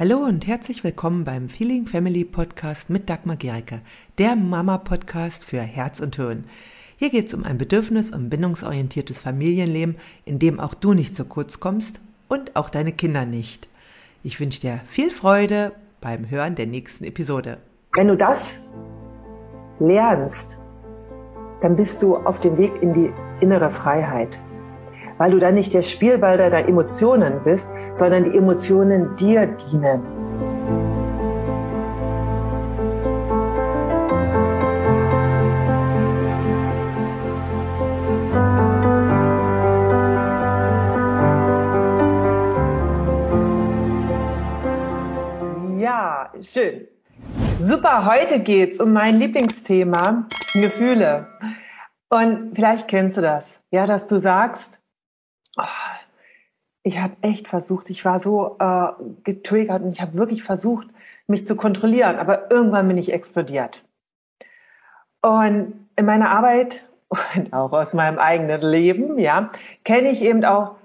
Hallo und herzlich willkommen beim Feeling Family Podcast mit Dagmar Gericke, der Mama-Podcast für Herz und Hirn. Hier geht es um ein bedürfnis- und bindungsorientiertes Familienleben, in dem auch du nicht zu kurz kommst und auch deine Kinder nicht. Ich wünsche dir viel Freude beim Hören der nächsten Episode. Wenn du das lernst, dann bist du auf dem Weg in die innere Freiheit weil du dann nicht der Spielball deiner Emotionen bist, sondern die Emotionen dir dienen. Ja, schön. Super, heute geht's um mein Lieblingsthema, Gefühle. Und vielleicht kennst du das, ja, dass du sagst, ich habe echt versucht, ich war so äh, getriggert und ich habe wirklich versucht, mich zu kontrollieren, aber irgendwann bin ich explodiert. Und in meiner Arbeit und auch aus meinem eigenen Leben, ja, kenne ich eben auch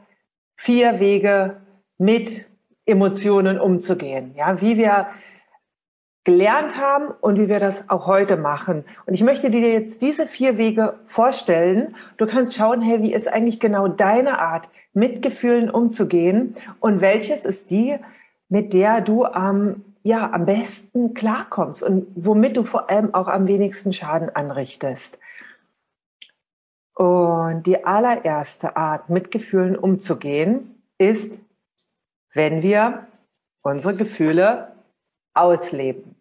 vier Wege, mit Emotionen umzugehen. Ja, wie wir gelernt haben und wie wir das auch heute machen. Und ich möchte dir jetzt diese vier Wege vorstellen. Du kannst schauen, hey, wie ist eigentlich genau deine Art, mit Gefühlen umzugehen und welches ist die, mit der du am, ja, am besten klarkommst und womit du vor allem auch am wenigsten Schaden anrichtest. Und die allererste Art, mit Gefühlen umzugehen, ist, wenn wir unsere Gefühle ausleben.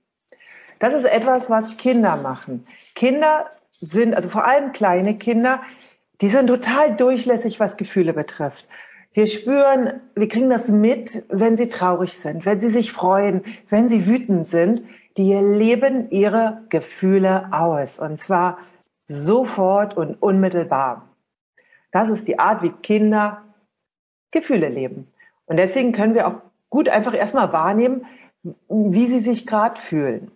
Das ist etwas, was Kinder machen. Kinder sind, also vor allem kleine Kinder, die sind total durchlässig, was Gefühle betrifft. Wir spüren, wir kriegen das mit, wenn sie traurig sind, wenn sie sich freuen, wenn sie wütend sind. Die leben ihre Gefühle aus und zwar sofort und unmittelbar. Das ist die Art, wie Kinder Gefühle leben. Und deswegen können wir auch gut einfach erstmal wahrnehmen, wie sie sich gerade fühlen.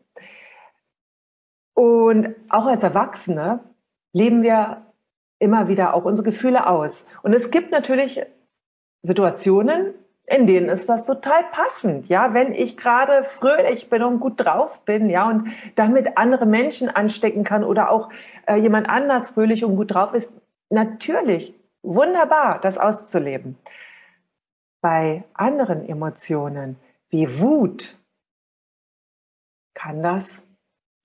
Und auch als Erwachsene leben wir immer wieder auch unsere Gefühle aus. Und es gibt natürlich Situationen, in denen ist das total passend. Ja, wenn ich gerade fröhlich bin und gut drauf bin, ja, und damit andere Menschen anstecken kann oder auch äh, jemand anders fröhlich und gut drauf ist, natürlich wunderbar, das auszuleben. Bei anderen Emotionen wie Wut kann das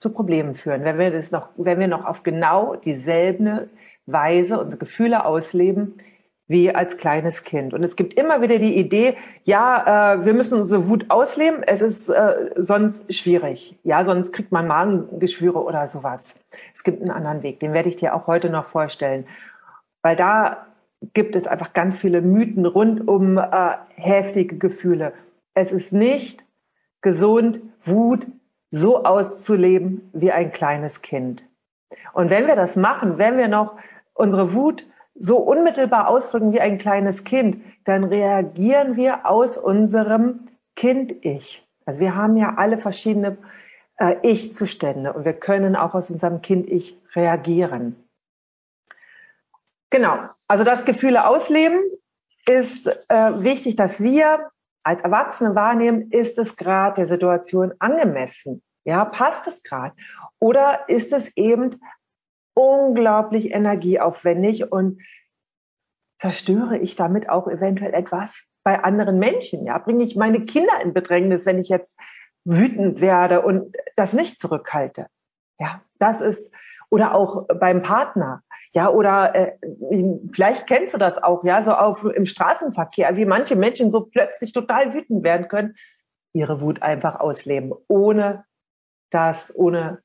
zu Problemen führen, wenn wir das noch, wenn wir noch auf genau dieselbe Weise unsere Gefühle ausleben wie als kleines Kind. Und es gibt immer wieder die Idee, ja, äh, wir müssen unsere Wut ausleben, es ist äh, sonst schwierig. Ja, sonst kriegt man Magengeschwüre oder sowas. Es gibt einen anderen Weg, den werde ich dir auch heute noch vorstellen. Weil da gibt es einfach ganz viele Mythen rund um äh, heftige Gefühle. Es ist nicht gesund, Wut so auszuleben wie ein kleines Kind. Und wenn wir das machen, wenn wir noch unsere Wut so unmittelbar ausdrücken wie ein kleines Kind, dann reagieren wir aus unserem Kind-Ich. Also wir haben ja alle verschiedene äh, Ich-Zustände und wir können auch aus unserem Kind-Ich reagieren. Genau, also das Gefühle ausleben ist äh, wichtig, dass wir als Erwachsene wahrnehmen, ist es gerade der Situation angemessen? Ja, passt es gerade? Oder ist es eben unglaublich energieaufwendig und zerstöre ich damit auch eventuell etwas bei anderen Menschen? Ja, bringe ich meine Kinder in Bedrängnis, wenn ich jetzt wütend werde und das nicht zurückhalte? Ja, das ist, oder auch beim Partner. Ja, oder äh, vielleicht kennst du das auch, ja, so auf im Straßenverkehr, wie manche Menschen so plötzlich total wütend werden können, ihre Wut einfach ausleben, ohne das, ohne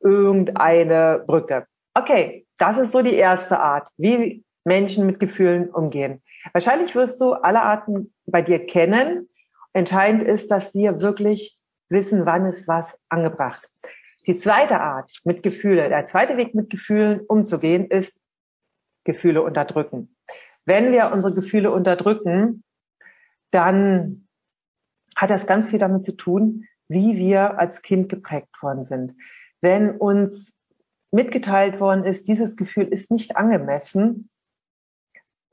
irgendeine Brücke. Okay, das ist so die erste Art, wie Menschen mit Gefühlen umgehen. Wahrscheinlich wirst du alle Arten bei dir kennen. Entscheidend ist, dass wir wirklich wissen, wann ist was angebracht. Die zweite Art mit Gefühle, der zweite Weg mit Gefühlen umzugehen, ist Gefühle unterdrücken. Wenn wir unsere Gefühle unterdrücken, dann hat das ganz viel damit zu tun, wie wir als Kind geprägt worden sind. Wenn uns mitgeteilt worden ist, dieses Gefühl ist nicht angemessen,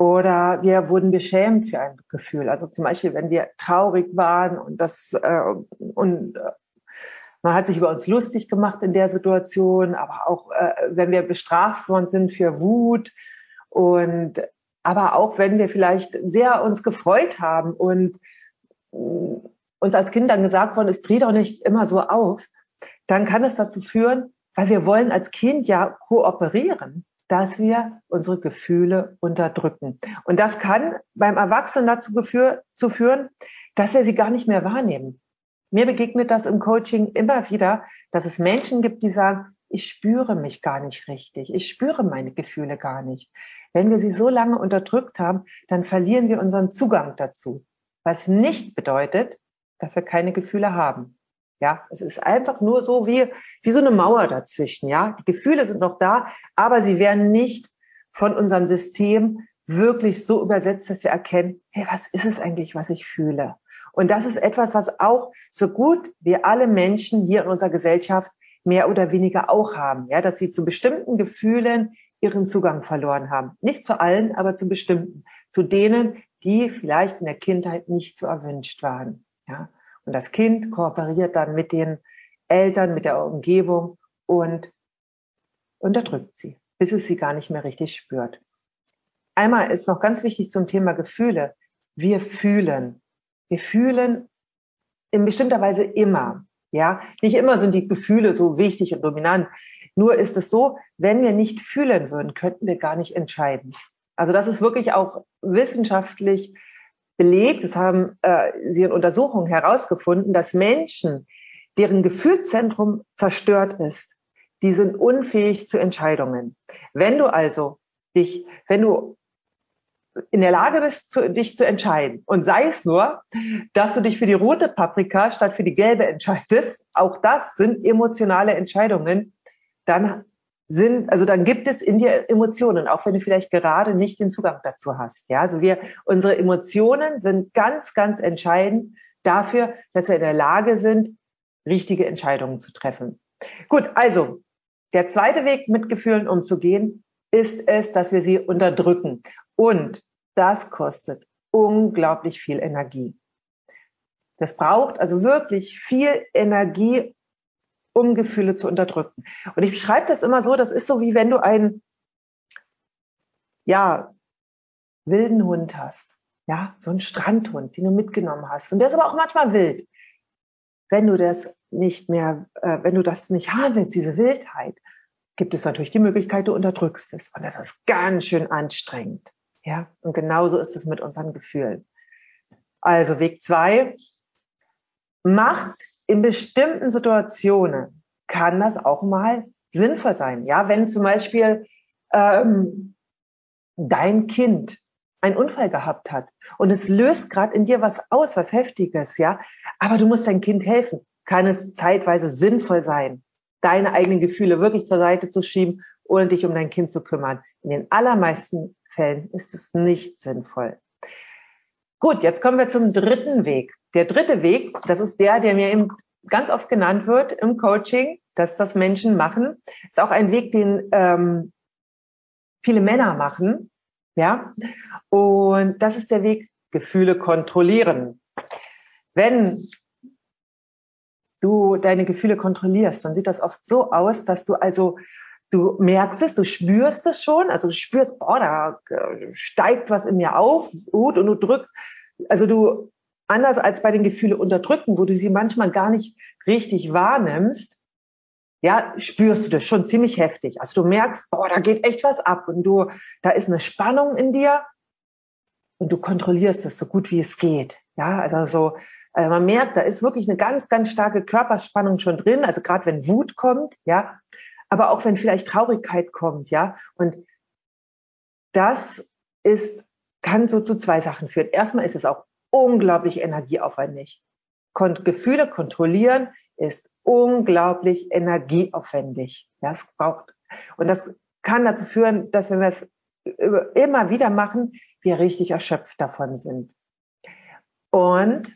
Oder wir wurden beschämt für ein Gefühl. Also zum Beispiel, wenn wir traurig waren und das äh, und äh, man hat sich über uns lustig gemacht in der Situation, aber auch äh, wenn wir bestraft worden sind für Wut und aber auch wenn wir vielleicht sehr uns gefreut haben und äh, uns als Kind dann gesagt worden ist, dreh doch nicht immer so auf, dann kann es dazu führen, weil wir wollen als Kind ja kooperieren dass wir unsere Gefühle unterdrücken. Und das kann beim Erwachsenen dazu geführ, zu führen, dass wir sie gar nicht mehr wahrnehmen. Mir begegnet das im Coaching immer wieder, dass es Menschen gibt, die sagen, ich spüre mich gar nicht richtig, ich spüre meine Gefühle gar nicht. Wenn wir sie so lange unterdrückt haben, dann verlieren wir unseren Zugang dazu, was nicht bedeutet, dass wir keine Gefühle haben. Ja, es ist einfach nur so wie, wie so eine Mauer dazwischen. Ja, die Gefühle sind noch da, aber sie werden nicht von unserem System wirklich so übersetzt, dass wir erkennen, hey, was ist es eigentlich, was ich fühle? Und das ist etwas, was auch so gut wie alle Menschen hier in unserer Gesellschaft mehr oder weniger auch haben. Ja, dass sie zu bestimmten Gefühlen ihren Zugang verloren haben. Nicht zu allen, aber zu bestimmten. Zu denen, die vielleicht in der Kindheit nicht so erwünscht waren. Ja. Und das Kind kooperiert dann mit den Eltern, mit der Umgebung und unterdrückt sie, bis es sie gar nicht mehr richtig spürt. Einmal ist noch ganz wichtig zum Thema Gefühle. Wir fühlen. Wir fühlen in bestimmter Weise immer. Ja, nicht immer sind die Gefühle so wichtig und dominant. Nur ist es so, wenn wir nicht fühlen würden, könnten wir gar nicht entscheiden. Also das ist wirklich auch wissenschaftlich belegt, das haben äh, sie in Untersuchungen herausgefunden, dass Menschen, deren Gefühlszentrum zerstört ist, die sind unfähig zu Entscheidungen. Wenn du also dich, wenn du in der Lage bist, zu, dich zu entscheiden und sei es nur, dass du dich für die rote Paprika statt für die gelbe entscheidest, auch das sind emotionale Entscheidungen, dann sind, also dann gibt es in dir Emotionen, auch wenn du vielleicht gerade nicht den Zugang dazu hast. Ja, also wir, unsere Emotionen sind ganz, ganz entscheidend dafür, dass wir in der Lage sind, richtige Entscheidungen zu treffen. Gut, also der zweite Weg, mit Gefühlen umzugehen, ist es, dass wir sie unterdrücken. Und das kostet unglaublich viel Energie. Das braucht also wirklich viel Energie, um Gefühle zu unterdrücken. Und ich beschreibe das immer so, das ist so wie wenn du einen, ja, wilden Hund hast. Ja, so einen Strandhund, den du mitgenommen hast. Und der ist aber auch manchmal wild. Wenn du das nicht mehr, äh, wenn du das nicht haben willst, diese Wildheit, gibt es natürlich die Möglichkeit, du unterdrückst es. Und das ist ganz schön anstrengend. Ja, und genauso ist es mit unseren Gefühlen. Also Weg zwei, macht in bestimmten Situationen kann das auch mal sinnvoll sein. Ja, wenn zum Beispiel ähm, dein Kind einen Unfall gehabt hat und es löst gerade in dir was aus, was Heftiges, ja, aber du musst dein Kind helfen, kann es zeitweise sinnvoll sein, deine eigenen Gefühle wirklich zur Seite zu schieben, ohne dich um dein Kind zu kümmern. In den allermeisten Fällen ist es nicht sinnvoll. Gut, jetzt kommen wir zum dritten Weg. Der dritte Weg, das ist der, der mir eben ganz oft genannt wird im Coaching, dass das Menschen machen, ist auch ein Weg, den ähm, viele Männer machen. Ja, und das ist der Weg, Gefühle kontrollieren. Wenn du deine Gefühle kontrollierst, dann sieht das oft so aus, dass du also du merkst es, du spürst es schon, also du spürst, boah, da äh, steigt was in mir auf, gut, und du drückst, also du anders als bei den Gefühle unterdrücken, wo du sie manchmal gar nicht richtig wahrnimmst, ja, spürst du das schon ziemlich heftig. Also du merkst, boah, da geht echt was ab und du, da ist eine Spannung in dir und du kontrollierst es so gut wie es geht. Ja, also so, also man merkt, da ist wirklich eine ganz, ganz starke Körperspannung schon drin. Also gerade wenn Wut kommt, ja, aber auch wenn vielleicht Traurigkeit kommt, ja. Und das ist, kann so zu zwei Sachen führen. Erstmal ist es auch unglaublich energieaufwendig. Kon Gefühle kontrollieren ist unglaublich energieaufwendig. Das braucht, und das kann dazu führen, dass wenn wir es immer wieder machen, wir richtig erschöpft davon sind. Und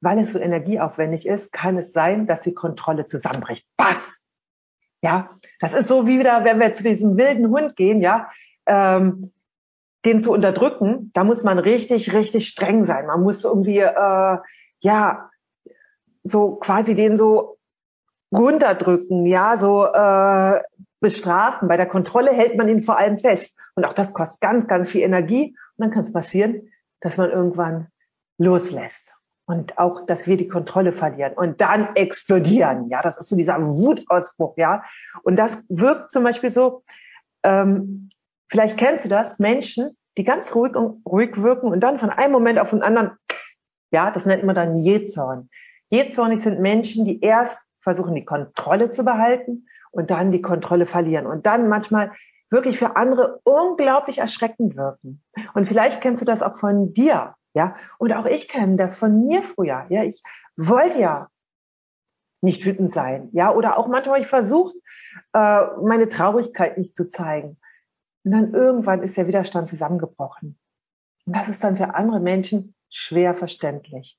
weil es so energieaufwendig ist, kann es sein, dass die Kontrolle zusammenbricht. Was? Ja, das ist so wie wieder, wenn wir zu diesem wilden Hund gehen, ja. Ähm, den zu unterdrücken, da muss man richtig, richtig streng sein. Man muss irgendwie, äh, ja, so quasi den so runterdrücken, ja, so äh, bestrafen. Bei der Kontrolle hält man ihn vor allem fest. Und auch das kostet ganz, ganz viel Energie. Und dann kann es passieren, dass man irgendwann loslässt. Und auch, dass wir die Kontrolle verlieren und dann explodieren. Ja, das ist so dieser Wutausbruch, ja. Und das wirkt zum Beispiel so, ähm, vielleicht kennst du das, Menschen, die ganz ruhig und ruhig wirken und dann von einem Moment auf den anderen, ja, das nennt man dann Jezorn. Jezornig sind Menschen, die erst versuchen, die Kontrolle zu behalten und dann die Kontrolle verlieren und dann manchmal wirklich für andere unglaublich erschreckend wirken. Und vielleicht kennst du das auch von dir, ja? Und auch ich kenne das von mir früher, ja? Ich wollte ja nicht wütend sein, ja? Oder auch manchmal ich versucht, äh, meine Traurigkeit nicht zu zeigen. Und dann irgendwann ist der Widerstand zusammengebrochen. Und das ist dann für andere Menschen schwer verständlich.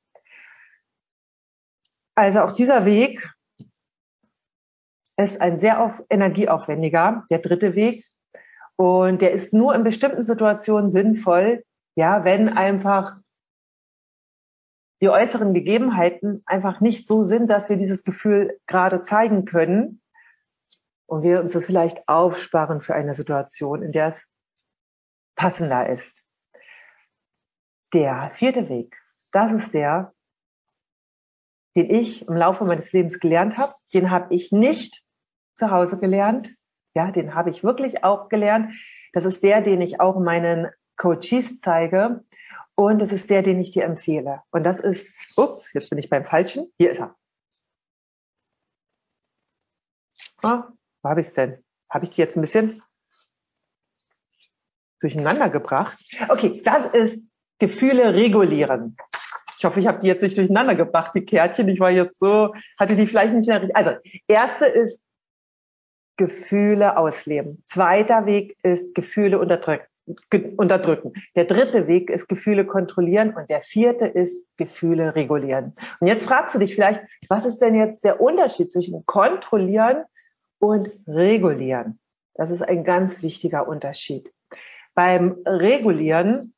Also auch dieser Weg ist ein sehr auf, energieaufwendiger, der dritte Weg. Und der ist nur in bestimmten Situationen sinnvoll, ja, wenn einfach die äußeren Gegebenheiten einfach nicht so sind, dass wir dieses Gefühl gerade zeigen können und wir uns das vielleicht aufsparen für eine Situation, in der es passender ist. Der vierte Weg, das ist der, den ich im Laufe meines Lebens gelernt habe. Den habe ich nicht zu Hause gelernt. Ja, den habe ich wirklich auch gelernt. Das ist der, den ich auch meinen Coaches zeige. Und das ist der, den ich dir empfehle. Und das ist, ups, jetzt bin ich beim Falschen. Hier ist er. Ah, wo habe ich es denn? Habe ich die jetzt ein bisschen durcheinander gebracht? Okay, das ist Gefühle regulieren. Ich hoffe, ich habe die jetzt nicht durcheinander gebracht, die Kärtchen. Ich war jetzt so, hatte die vielleicht nicht mehr richtig. Also, erste ist Gefühle ausleben. Zweiter Weg ist Gefühle unterdrücken. Unterdrücken. Der dritte Weg ist Gefühle kontrollieren und der vierte ist Gefühle regulieren. Und jetzt fragst du dich vielleicht, was ist denn jetzt der Unterschied zwischen kontrollieren und regulieren? Das ist ein ganz wichtiger Unterschied. Beim Regulieren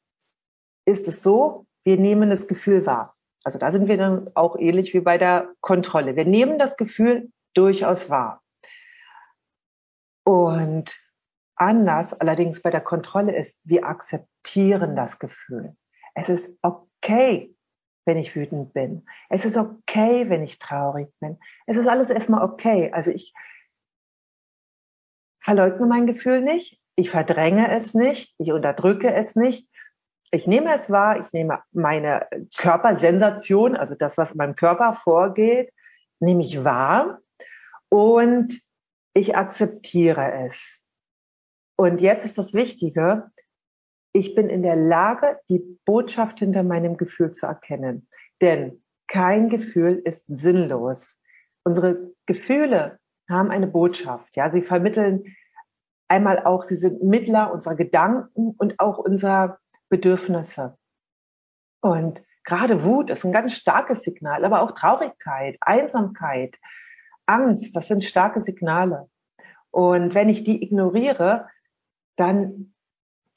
ist es so, wir nehmen das Gefühl wahr. Also da sind wir dann auch ähnlich wie bei der Kontrolle. Wir nehmen das Gefühl durchaus wahr. Und anders allerdings bei der Kontrolle ist, wir akzeptieren das Gefühl. Es ist okay, wenn ich wütend bin. Es ist okay, wenn ich traurig bin. Es ist alles erstmal okay. Also ich verleugne mein Gefühl nicht. Ich verdränge es nicht. Ich unterdrücke es nicht. Ich nehme es wahr. Ich nehme meine Körpersensation, also das, was in meinem Körper vorgeht, nehme ich wahr. Und ich akzeptiere es. Und jetzt ist das Wichtige, ich bin in der Lage, die Botschaft hinter meinem Gefühl zu erkennen. Denn kein Gefühl ist sinnlos. Unsere Gefühle haben eine Botschaft. Ja, sie vermitteln einmal auch, sie sind Mittler unserer Gedanken und auch unserer Bedürfnisse. Und gerade Wut ist ein ganz starkes Signal, aber auch Traurigkeit, Einsamkeit, Angst, das sind starke Signale. Und wenn ich die ignoriere, dann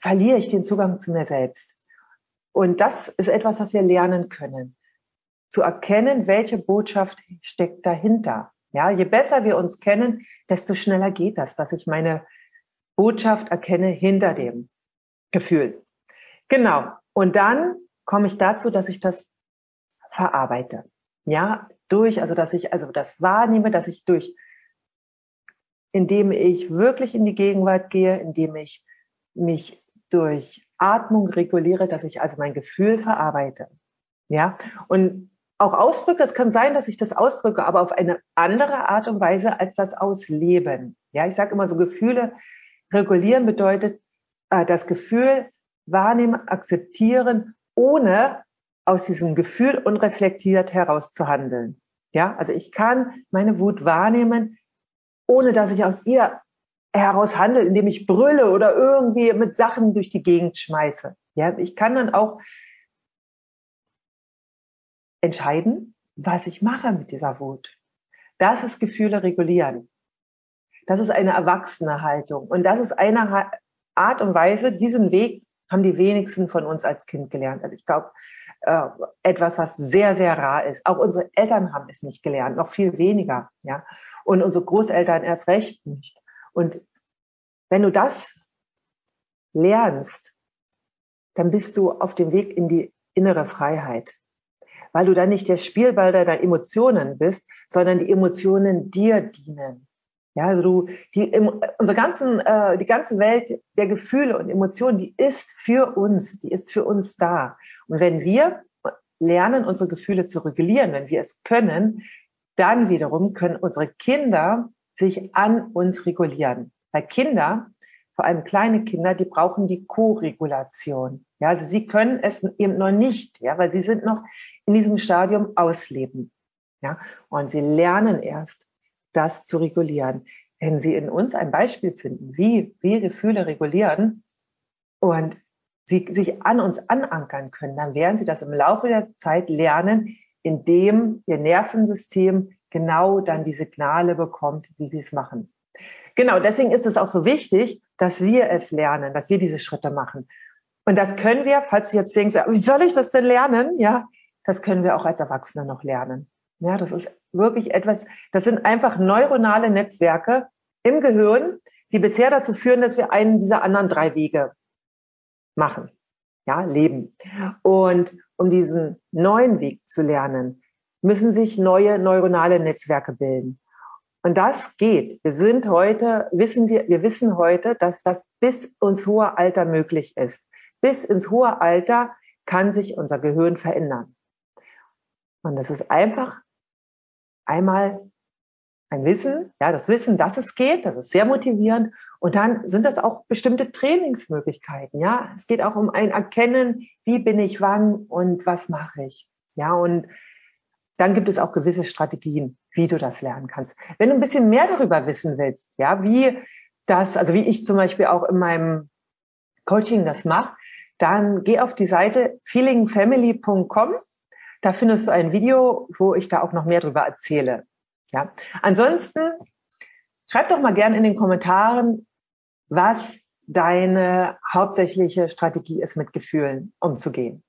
verliere ich den Zugang zu mir selbst. Und das ist etwas, was wir lernen können. Zu erkennen, welche Botschaft steckt dahinter. Ja, je besser wir uns kennen, desto schneller geht das, dass ich meine Botschaft erkenne hinter dem Gefühl. Genau. Und dann komme ich dazu, dass ich das verarbeite. Ja, durch, also dass ich also das wahrnehme, dass ich durch, indem ich wirklich in die Gegenwart gehe, indem ich mich durch Atmung reguliere, dass ich also mein Gefühl verarbeite. Ja, und auch ausdrücke, es kann sein, dass ich das ausdrücke, aber auf eine andere Art und Weise als das Ausleben. Ja, ich sage immer so, Gefühle regulieren bedeutet äh, das Gefühl wahrnehmen, akzeptieren, ohne aus diesem Gefühl unreflektiert herauszuhandeln. Ja, also ich kann meine Wut wahrnehmen, ohne dass ich aus ihr heraus handle, indem ich brülle oder irgendwie mit Sachen durch die Gegend schmeiße. Ja, ich kann dann auch entscheiden, was ich mache mit dieser Wut. Das ist Gefühle regulieren. Das ist eine erwachsene Haltung. Und das ist eine Art und Weise, diesen Weg haben die wenigsten von uns als Kind gelernt. Also ich glaube, äh, etwas, was sehr, sehr rar ist. Auch unsere Eltern haben es nicht gelernt, noch viel weniger, ja. Und unsere Großeltern erst recht nicht. Und wenn du das lernst, dann bist du auf dem Weg in die innere Freiheit. Weil du dann nicht der Spielball deiner Emotionen bist, sondern die Emotionen dir dienen. Ja, also du, die, unsere ganzen, äh, die ganze Welt der Gefühle und Emotionen, die ist für uns, die ist für uns da. Und wenn wir lernen, unsere Gefühle zu regulieren, wenn wir es können, dann wiederum können unsere Kinder sich an uns regulieren. Weil Kinder, vor allem kleine Kinder, die brauchen die Co-Regulation. Ja, also sie können es eben noch nicht, ja, weil sie sind noch in diesem Stadium ausleben. Ja, und sie lernen erst, das zu regulieren. Wenn Sie in uns ein Beispiel finden, wie wir Gefühle regulieren und Sie sich an uns anankern können, dann werden Sie das im Laufe der Zeit lernen, indem Ihr Nervensystem genau dann die Signale bekommt, wie Sie es machen. Genau, deswegen ist es auch so wichtig, dass wir es lernen, dass wir diese Schritte machen. Und das können wir, falls Sie jetzt denken, wie soll ich das denn lernen? Ja, das können wir auch als Erwachsene noch lernen. Ja, das ist wirklich etwas, das sind einfach neuronale Netzwerke im Gehirn, die bisher dazu führen, dass wir einen dieser anderen drei Wege machen, ja, leben. Und um diesen neuen Weg zu lernen, müssen sich neue neuronale Netzwerke bilden. Und das geht. Wir sind heute, wissen wir, wir wissen heute, dass das bis ins hohe Alter möglich ist. Bis ins hohe Alter kann sich unser Gehirn verändern. Und das ist einfach einmal ein Wissen, ja, das Wissen, dass es geht, das ist sehr motivierend. Und dann sind das auch bestimmte Trainingsmöglichkeiten, ja. Es geht auch um ein Erkennen, wie bin ich wann und was mache ich, ja. Und dann gibt es auch gewisse Strategien, wie du das lernen kannst. Wenn du ein bisschen mehr darüber wissen willst, ja, wie das, also wie ich zum Beispiel auch in meinem Coaching das mache, dann geh auf die Seite feelingfamily.com da findest du ein Video, wo ich da auch noch mehr darüber erzähle. Ja. Ansonsten schreib doch mal gerne in den Kommentaren, was deine hauptsächliche Strategie ist, mit Gefühlen umzugehen.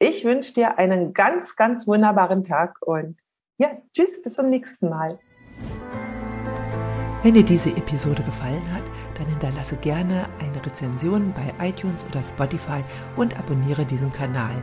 Ich wünsche dir einen ganz, ganz wunderbaren Tag und ja, tschüss, bis zum nächsten Mal. Wenn dir diese Episode gefallen hat, dann hinterlasse gerne eine Rezension bei iTunes oder Spotify und abonniere diesen Kanal.